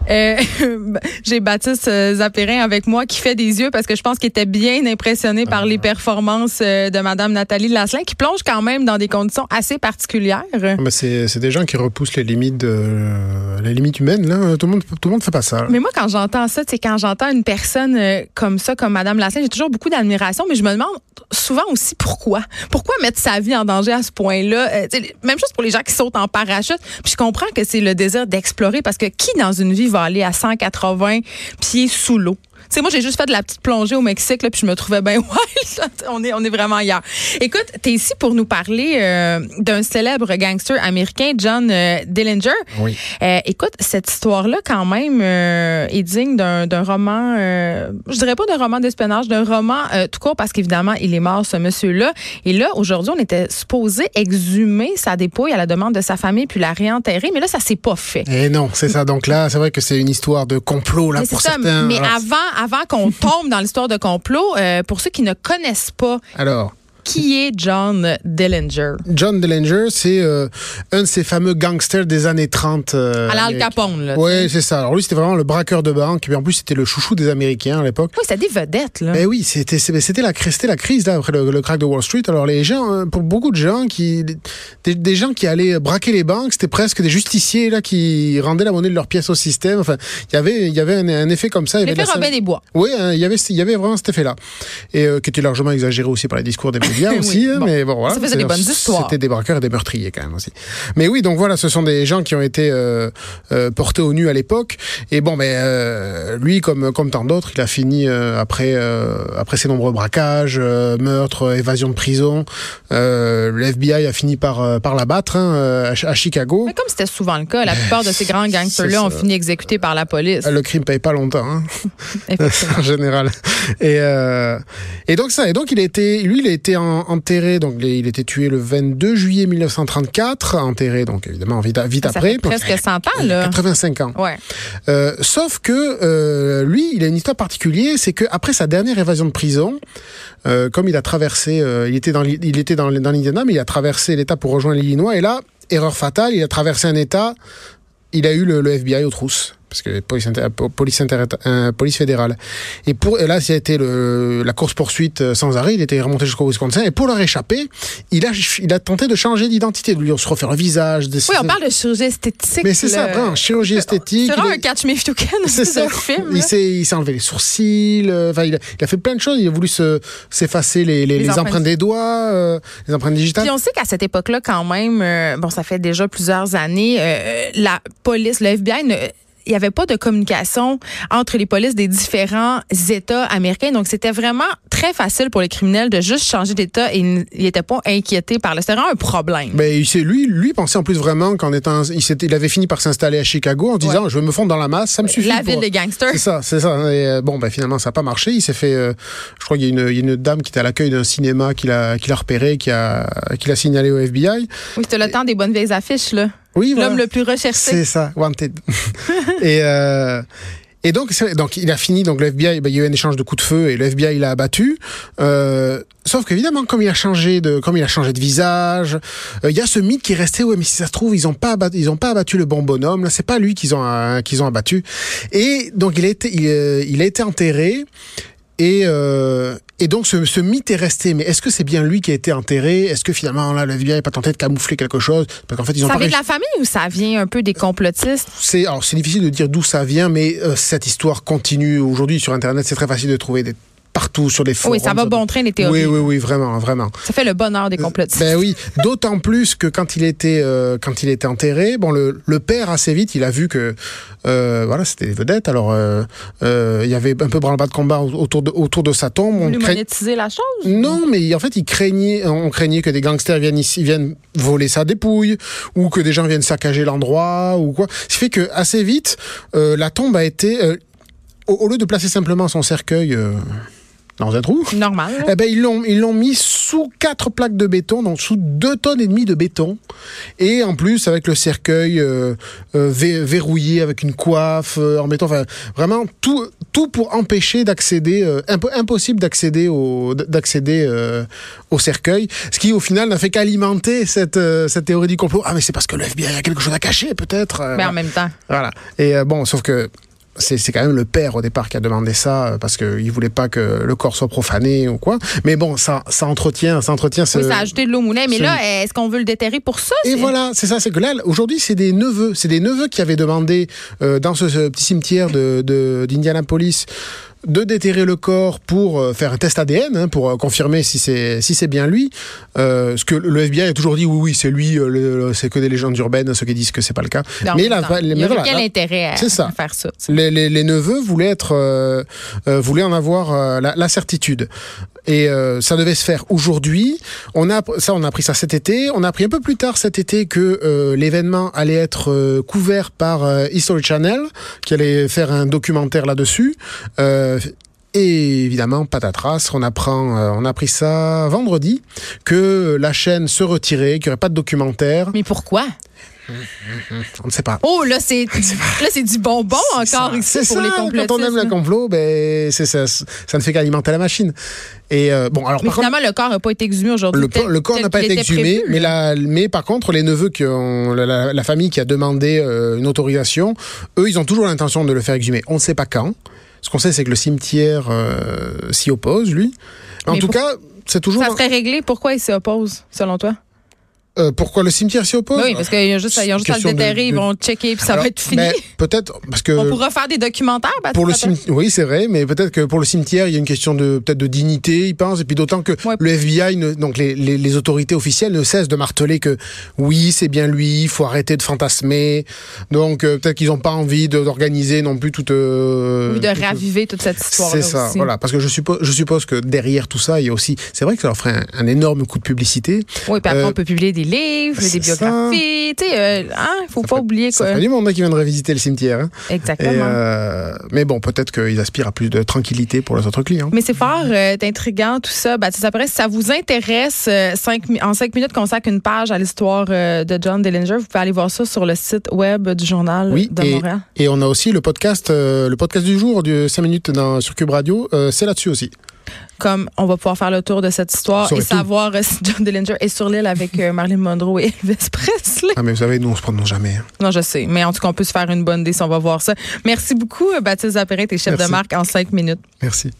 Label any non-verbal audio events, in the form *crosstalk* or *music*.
*laughs* Euh, *laughs* J'ai Baptiste euh, Zapérin avec moi qui fait des yeux parce que je pense qu'il était bien impressionné par les performances euh, de Madame Nathalie Lasselin qui plonge quand même dans des conditions assez particulières. Mais c'est c'est des gens qui repoussent les limites les limites humaines. Là. Tout le monde tout le monde fait pas ça. Mais moi, quand j'entends ça, c'est quand j'entends une personne comme ça, comme Madame Lasselin, j'ai toujours beaucoup d'admiration, mais je me demande souvent aussi pourquoi? Pourquoi mettre sa vie en danger à ce point-là? Euh, même chose pour les gens qui sautent en parachute. Puis je comprends que c'est le désir d'explorer parce que qui dans une vie va aller à 180 pieds sous l'eau? Sais, moi, j'ai juste fait de la petite plongée au Mexique, là, puis je me trouvais bien *laughs* wild. on, est, on est vraiment ailleurs. Écoute, tu es ici pour nous parler euh, d'un célèbre gangster américain, John euh, Dillinger. Oui. Euh, écoute, cette histoire-là, quand même, euh, est digne d'un d'un roman, euh, je dirais pas d'un roman d'espionnage, d'un roman euh, tout court, parce qu'évidemment, il est mort, ce monsieur-là. Et là, aujourd'hui, on était supposé exhumer sa dépouille à la demande de sa famille, puis la réenterrer, mais là, ça s'est pas fait. Et non, c'est ça. Donc là, c'est vrai que c'est une histoire de complot là Mais pour ça, certains. mais avant, avant qu'on tombe dans l'histoire de complot, euh, pour ceux qui ne connaissent pas alors, qui est John Dillinger, John Dillinger, c'est euh, un de ces fameux gangsters des années 30. euh, à l'Al. Capone, là. Oui, c'est ça. Alors lui, c'était vraiment le braqueur de banque. Et puis en plus, c'était le chouchou des Américains à l'époque. Oui, c'est des vedettes, là. Eh oui, c'était c'était la crise, c'était la crise là après le, le crack de Wall Street. Alors les gens, euh, pour beaucoup de gens qui, des, des gens qui allaient braquer les banques, c'était presque des justiciers là qui rendaient la monnaie de leurs pièces au système. Enfin, il y avait, il y avait un, un effet comme ça. L'effet Robin des Bois. Oui, hein, il y avait, y avait vraiment cet effet-là, et euh, qui était largement exagéré aussi par les discours des *laughs* médias Oui, aussi. hein, bon. mais bon, voilà, Ça faisait des bonnes histoires. C'était des braqueurs et des meurtriers quand même aussi. Mais oui, donc voilà, ce sont des gens qui ont été euh, euh, portés au nu à l'époque. Et bon, mais euh, lui, comme comme tant d'autres, il a fini euh, après euh, après ses nombreux braquages, euh, meurtres, évasion de prison. Le FBI a fini par par l'abattre hein, à, à Chicago. Mais comme c'était souvent le cas, la plupart de ces grands gangsters-là ont fini exécutés par la police. Le crime paye pas longtemps. Hein. *laughs* *laughs* En général. Et, et donc ça, et donc il a été, lui, il a été en- enterré, donc il été tué le 22 juillet 1934, enterré donc évidemment vite, vite Ça après. fait presque 100 ans, là. 85 ans. Ouais. Euh, sauf que euh, lui, il a une histoire particulière, c'est que après sa dernière évasion de prison, euh, comme il a traversé, il était dans l'I- il était dans, l- dans l'Indiana, mais il a traversé l'État pour rejoindre l'Illinois, et là, erreur fatale, il a traversé un État, il a eu le, le FBI aux trousses. Parce que police, inter- po- police, inter- euh, police fédérale. Et pour et là, ça a été le, la course poursuite sans arrêt. Il était remonté jusqu'au Wisconsin. Et pour leur échapper, il a, il a tenté de changer d'identité, de lui se refaire le visage. Oui, on parle de chirurgie esthétique. Mais c'est ça, vraiment, chirurgie esthétique. C'est vraiment un catch me c'est *laughs* ça. un film. Il s'est, il s'est enlevé les sourcils. euh, Enfin, il, a, il a fait plein de choses. Il a voulu se, s'effacer les, les, Les les empreintes. empreintes des doigts, euh, les empreintes digitales. Puis on sait qu'à cette époque-là, quand même, euh, bon, ça fait déjà plusieurs années, euh, la police, le FBI, ne- il n'y avait pas de communication entre les polices des différents États américains. Donc, c'était vraiment très facile pour les criminels de juste changer d'État et ils n'étaient pas inquiétés par le. C'était vraiment un problème. Il s'est- lui, lui pensait en plus vraiment qu'en étant, il, il avait fini par s'installer à Chicago en disant, je vais me fondre dans la masse, ça me suffit. la pour- ville des gangsters. C'est ça, c'est ça. Et, euh, bon, ben finalement, ça n'a pas marché. Il s'est fait. euh, je crois qu'il y a une, il y a une dame qui était à l'accueil d'un cinéma qui l'a, qui l'a repéré, qui a, qui l'a signalé au FBI. Oui, c'était le temps des bonnes vieilles affiches, là. Oui, voilà. L'homme le plus recherché. C'est ça, wanted. *laughs* et euh, et donc, donc il a fini. Donc le FBI, ben, il y a eu un échange de coups de feu et le FBI l'a abattu. Euh, sauf qu'évidemment, comme il a changé de, comme il a changé de visage, euh, il y a ce mythe qui est resté. Ouais, mais si ça se trouve, ils ont pas abattu, ils ont pas abattu le bon bonhomme. Là, c'est pas lui qu'ils ont euh, qu'ils ont abattu. Et donc il a été, il, euh, il a été enterré. Et, euh, et donc ce, ce mythe est resté. Mais est-ce que c'est bien lui qui a été enterré? Est-ce que finalement là le FBI n'a pas tenté de camoufler quelque chose? Parce qu'en fait ils ont Ça vient de la famille ou ça vient un peu des complotistes? c'est alors c'est difficile de dire d'où ça vient, mais euh, cette histoire continue aujourd'hui sur Internet. C'est très facile de trouver des partout sur les forums. Oui, ça va bon train, les théories. Oui, oui, oui, vraiment, vraiment. Ça fait le bonheur des complotistes. Ben oui, d'autant plus que quand il était euh, quand il était enterré, bon le, le père assez vite, il a vu que euh, voilà c'était des vedettes. Alors euh, euh, il y avait un peu branle-bas de combat autour de autour de sa tombe. On monétiser la chose? non, mais en fait, il craignait, on craignait que des gangsters viennent ici, viennent voler sa dépouille, ou que des gens viennent saccager l'endroit, ou quoi. Ce qui fait que assez vite, euh, la tombe a été, euh, au, au lieu de placer simplement son cercueil euh, dans un trou, Normal. eh ben ils l'ont ils l'ont mis sous quatre plaques de béton, donc sous deux tonnes et demie de béton, et en plus avec le cercueil euh, euh, vé- verrouillé avec une coiffe euh, en béton, enfin vraiment tout tout pour empêcher d'accéder, impo- impossible d'accéder au, d'accéder au cercueil, ce qui au final n'a fait qu'alimenter cette, cette théorie du complot. Ah mais c'est parce que le FBI a quelque chose à cacher peut-être. Mais en même temps. voilà. Et bon, sauf que c'est c'est quand même le père au départ qui a demandé ça euh, parce qu'il voulait pas que le corps soit profané ou quoi. Mais bon, ça, ça entretient, ça entretient ce. Oui, ça a ajouté de l'eau au moulin. Mais ce- là, est-ce qu'on veut le déterrer pour ça? Et voilà, c'est ça, c'est que là, aujourd'hui, c'est des neveux, c'est des neveux qui avaient demandé euh, dans ce, ce petit cimetière de de- d'Indianapolis de déterrer le corps pour euh, faire un test ADN, hein, pour euh, confirmer si c'est si c'est bien lui. Euh, ce que le FBI a toujours dit, oui, oui, c'est lui. c'est que des légendes urbaines, ceux qui disent que c'est pas le cas. Non, mais la, il y quel intérêt à, c'est ça. à faire ça? les, les, les neveux voulaient être euh, euh, voulaient en avoir la, la certitude et euh, ça devait se faire aujourd'hui. On a ça on a appris ça cet été. On a appris un peu plus tard cet été que euh, l'événement allait être euh, couvert par euh, History Channel qui allait faire un documentaire là-dessus. Euh, et évidemment, patatras, on apprend, euh, on a appris ça vendredi, que la chaîne se retirait, qu'il n'y aurait pas de documentaire. Mais pourquoi? On ne sait pas. Oh, là, c'est *laughs* là, c'est du bonbon encore ici C'est pour ça, les complotistes. Quand on aime le complot, ben, c'est ça, ça ne fait qu'alimenter la machine. Et euh, bon, alors Mais par contre, finalement, le corps n'a pas été exhumé aujourd'hui. le, tel- le corps n'a pas été exhumé, prévu, mais, la, mais par contre, les neveux qui ont la, la- la famille qui a demandé euh, une autorisation, eux, ils ont toujours l'intention de le faire exhumer. On ne sait pas quand. Ce qu'on sait, c'est que le cimetière euh, s'y oppose, lui. En Mais tout pour- cas, c'est toujours. Ça serait réglé. Pourquoi ils s'y opposent, selon toi? Euh, pourquoi le cimetière s'y oppose? Oui, parce qu'ils ont juste, ils ont juste à le Question de- déterrer, ils de- vont checker, puis ça Alors, va être fini. Peut-être parce que On pourra faire des documentaires, Baptiste Pour le cimetière, oui, c'est vrai, mais peut-être que pour le cimetière, il y a une question de peut-être de dignité, ils pensent, et puis d'autant que Ouais. le FBI, ne- donc les, les, les autorités officielles, ne cessent de marteler que oui, c'est bien lui, il faut arrêter de fantasmer. Donc euh, peut-être qu'ils n'ont pas envie de- d'organiser non plus toute. euh, Ou de toute- raviver toute cette histoire C'est ça, aussi. voilà, parce que je suppose, je suppose que derrière tout ça, il y a aussi, c'est vrai que ça leur ferait un, un énorme coup de publicité. Oui, puis après, on peut publier des livres, des c'est biographies. Tu sais, euh, hein, faut pas ferait- oublier Ça quoi. fait du monde hein, qui viendrait visiter le cimetière. hein. Exactement. euh, mais bon, peut-être qu'ils aspirent à plus de tranquillité pour les autres clients. Mais c'est fort euh, intriguant tout ça. Baptiste Après, si ça vous intéresse, cinq en cinq minutes, consacre une page à l'histoire de John Dillinger. Vous pouvez aller voir ça sur le site web du journal Oui, de et, Montréal. et on a aussi le podcast, euh, le podcast du jour du 5 minutes dans, sur Cube Radio, euh, c'est là-dessus aussi. Comme on va pouvoir faire le tour de cette histoire et savoir euh, si John Dillinger est sur l'île avec euh, Marilyn Monroe et Elvis Presley. Ah mais vous savez, nous on se prononce jamais. hein. Non, je sais. Mais en tout cas, on peut se faire une bonne idée si on va voir ça. Merci beaucoup, euh, Baptiste Zapéret, et chef Merci. de marque en cinq minutes. Merci.